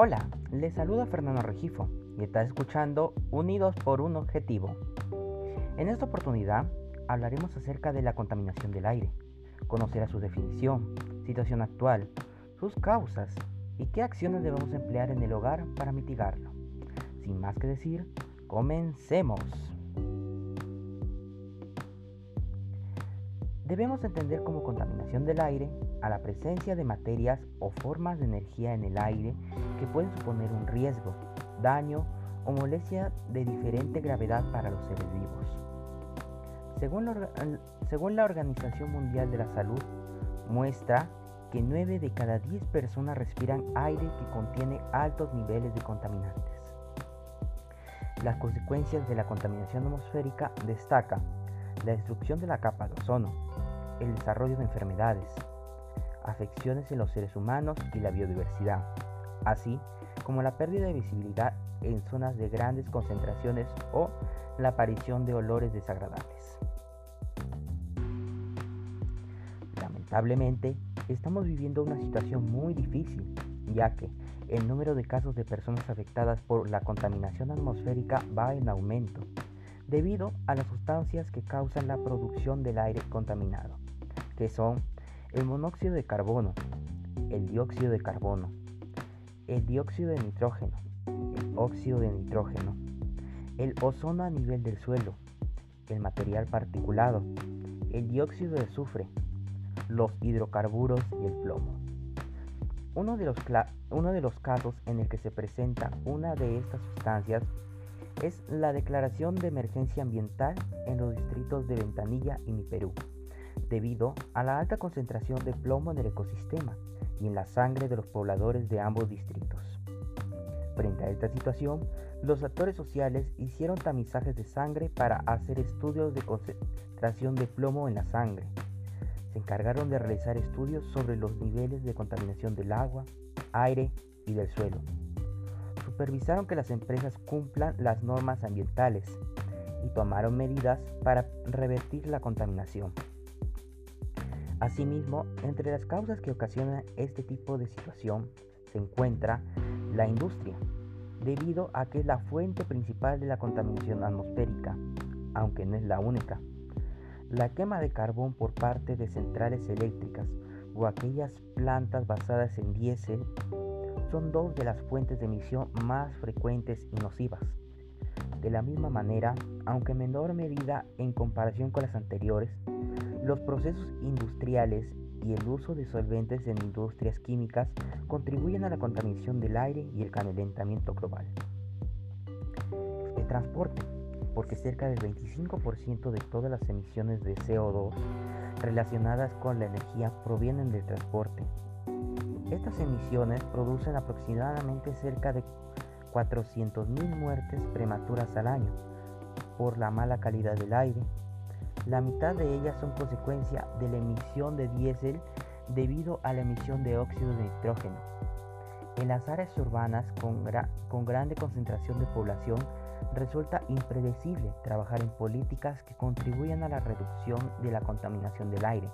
Hola, les saluda Fernando Regifo y estás escuchando Unidos por un Objetivo. En esta oportunidad hablaremos acerca de la contaminación del aire, conocer su definición, situación actual, sus causas y qué acciones debemos emplear en el hogar para mitigarlo. Sin más que decir, comencemos. Debemos entender como contaminación del aire a la presencia de materias o formas de energía en el aire que pueden suponer un riesgo, daño o molestia de diferente gravedad para los seres vivos. Según la, Organización Mundial de la Salud, muestra que 9 de cada 10 personas respiran aire que contiene altos niveles de contaminantes. Las consecuencias de la contaminación atmosférica destacan la destrucción de la capa de ozono, el desarrollo de enfermedades, afecciones en los seres humanos y la biodiversidad, así como la pérdida de visibilidad en zonas de grandes concentraciones o la aparición de olores desagradables. Lamentablemente, estamos viviendo una situación muy difícil, ya que el número de casos de personas afectadas por la contaminación atmosférica va en aumento, debido a las sustancias que causan la producción del aire contaminado que son el monóxido de carbono, el dióxido de carbono, el dióxido de nitrógeno, el óxido de nitrógeno, el ozono a nivel del suelo, el material particulado, el dióxido de azufre, los hidrocarburos y el plomo. Uno de, los uno de los casos en el que se presenta una de estas sustancias es la declaración de emergencia ambiental en los distritos de Ventanilla y Mi Perú debido a la alta concentración de plomo en el ecosistema y en la sangre de los pobladores de ambos distritos. Frente a esta situación, los actores sociales hicieron tamizajes de sangre para hacer estudios de concentración de plomo en la sangre. Se encargaron de realizar estudios sobre los niveles de contaminación del agua, aire y del suelo. Supervisaron que las empresas cumplan las normas ambientales y tomaron medidas para revertir la contaminación. Asimismo, entre las causas que ocasionan este tipo de situación se encuentra la industria, debido a que es la fuente principal de la contaminación atmosférica, aunque no es la única. La quema de carbón por parte de centrales eléctricas o aquellas plantas basadas en diésel son dos de las fuentes de emisión más frecuentes y nocivas. De la misma manera, aunque en menor medida en comparación con las anteriores, los procesos industriales y el uso de solventes en industrias químicas contribuyen a la contaminación del aire y el calentamiento global. El transporte, porque cerca del 25% de todas las emisiones de CO2 relacionadas con la energía provienen del transporte. Estas emisiones producen aproximadamente cerca de 400.000 muertes prematuras al año por la mala calidad del aire, la mitad de ellas son consecuencia de la emisión de diésel debido a la emisión de óxido de nitrógeno. En las áreas urbanas con, con grande concentración de población resulta impredecible trabajar en políticas que contribuyan a la reducción de la contaminación del aire,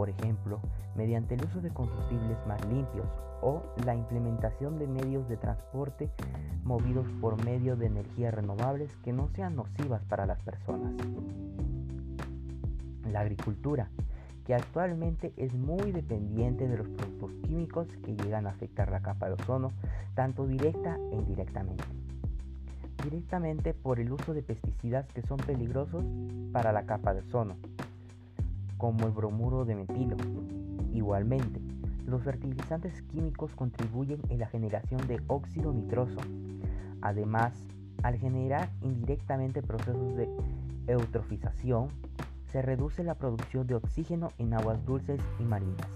por ejemplo, mediante el uso de combustibles más limpios o la implementación de medios de transporte movidos por medio de energías renovables que no sean nocivas para las personas la agricultura, que actualmente es muy dependiente de los productos químicos que llegan a afectar la capa de ozono, tanto directa e indirectamente. Directamente por el uso de pesticidas que son peligrosos para la capa de ozono, como el bromuro de metilo. Igualmente, los fertilizantes químicos contribuyen en la generación de óxido nitroso. Además, al generar indirectamente procesos de eutrofización, se reduce la producción de oxígeno en aguas dulces y marinas.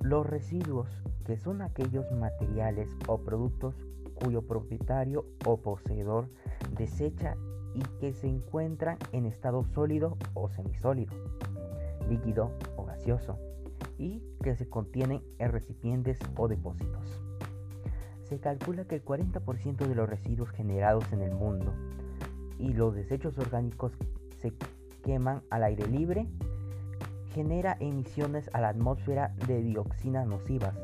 Los residuos, que son aquellos materiales o productos cuyo propietario o poseedor desecha y que se encuentran en estado sólido o semisólido, líquido o gaseoso, y que se contienen en recipientes o depósitos. Se calcula que el 40% de los residuos generados en el mundo y los desechos orgánicos se queman al aire libre, genera emisiones a la atmósfera de dioxinas nocivas,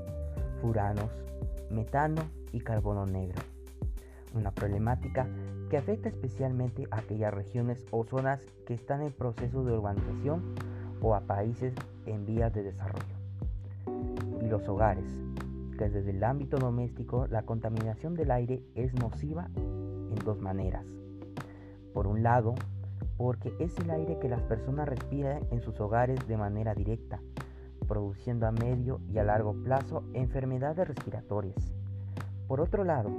furanos, metano y carbono negro. Una problemática que afecta especialmente a aquellas regiones o zonas que están en proceso de urbanización o a países en vías de desarrollo. Y los hogares, que desde el ámbito doméstico la contaminación del aire es nociva en dos maneras. Por un lado, porque es el aire que las personas respiran en sus hogares de manera directa, produciendo a medio y a largo plazo enfermedades respiratorias. Por otro lado,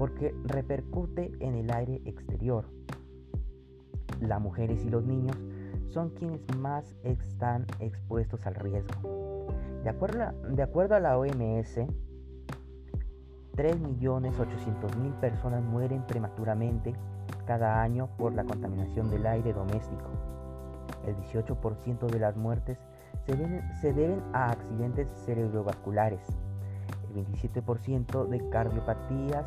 porque repercute en el aire exterior. Las mujeres y los niños son quienes más están expuestos al riesgo. De acuerdo a, de acuerdo a la OMS, 3.800.000 personas mueren prematuramente cada año por la contaminación del aire doméstico. El 18% de las muertes deben, se deben a accidentes cerebrovasculares, el 27% de cardiopatías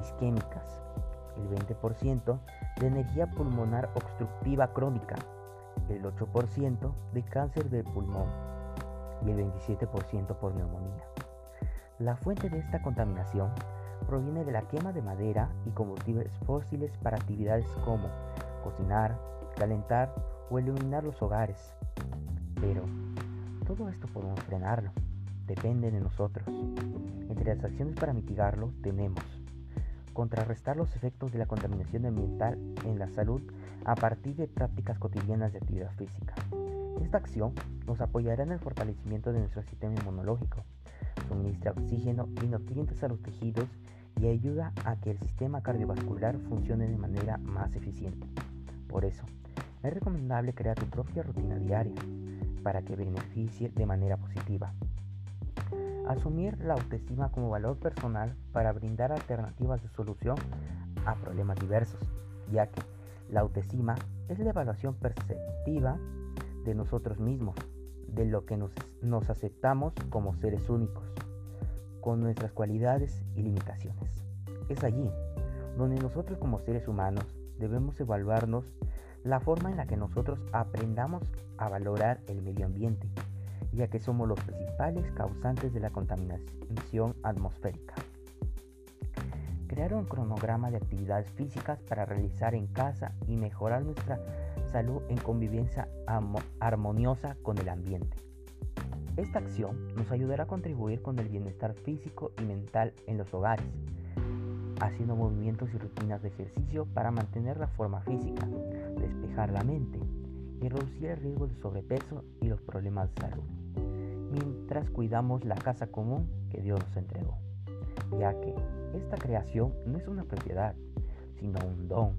isquémicas, el 20% de energía pulmonar obstructiva crónica, el 8% de cáncer del pulmón y el 27% por neumonía. La fuente de esta contaminación proviene de la quema de madera y combustibles fósiles para actividades como cocinar, calentar o iluminar los hogares. Pero todo esto podemos frenarlo, depende de nosotros. Entre las acciones para mitigarlo tenemos contrarrestar los efectos de la contaminación ambiental en la salud a partir de prácticas cotidianas de actividad física. Esta acción nos apoyará en el fortalecimiento de nuestro sistema inmunológico, suministra oxígeno y nutrientes a los tejidos y ayuda a que el sistema cardiovascular funcione de manera más eficiente. Por eso, es recomendable crear tu propia rutina diaria para que beneficie de manera positiva. Asumir la autoestima como valor personal para brindar alternativas de solución a problemas diversos, ya que la autoestima es la evaluación perceptiva de nosotros mismos, de lo que nos, nos aceptamos como seres únicos, con nuestras cualidades y limitaciones. Es allí donde nosotros como seres humanos debemos evaluarnos la forma en la que nosotros aprendamos a valorar el medio ambiente ya que somos los principales causantes de la contaminación atmosférica. Crear un cronograma de actividades físicas para realizar en casa y mejorar nuestra salud en convivencia armoniosa con el ambiente. Esta acción nos ayudará a contribuir con el bienestar físico y mental en los hogares, haciendo movimientos y rutinas de ejercicio para mantener la forma física, despejar la mente y reducir el riesgo de sobrepeso y los problemas de salud mientras cuidamos la casa común que Dios nos entregó, ya que esta creación no es una propiedad, sino un don,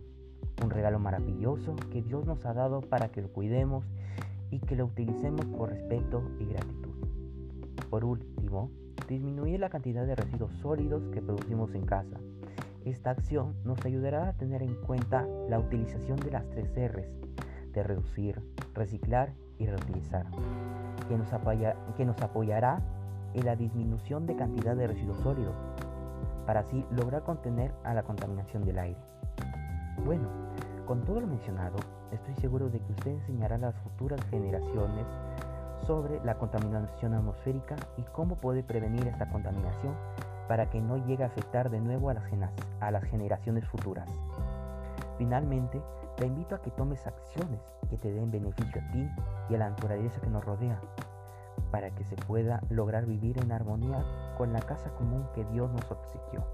un regalo maravilloso que Dios nos ha dado para que lo cuidemos y que lo utilicemos por respeto y gratitud. Por último, disminuir la cantidad de residuos sólidos que producimos en casa. Esta acción nos ayudará a tener en cuenta la utilización de las tres R's, de reducir, reciclar y reutilizar que nos, apoyará en la disminución de cantidad de residuos sólidos, para así lograr contener a la contaminación del aire. Bueno, con todo lo mencionado, estoy seguro de que usted enseñará a las futuras generaciones sobre la contaminación atmosférica y cómo puede prevenir esta contaminación para que no llegue a afectar de nuevo a las generaciones futuras. Finalmente, te invito a que tomes acciones que te den beneficio a ti y a la naturaleza que nos rodea, para que se pueda lograr vivir en armonía con la casa común que Dios nos obsequió.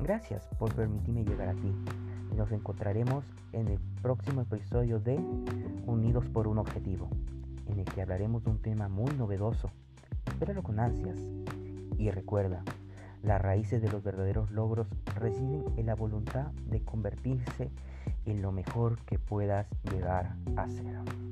Gracias por permitirme llegar a ti. Nos encontraremos en el próximo episodio de Unidos por un Objetivo, en el que hablaremos de un tema muy novedoso. Espéralo con ansias y recuerda, las raíces de los verdaderos logros residen en la voluntad de convertirse en lo mejor que puedas llegar a ser.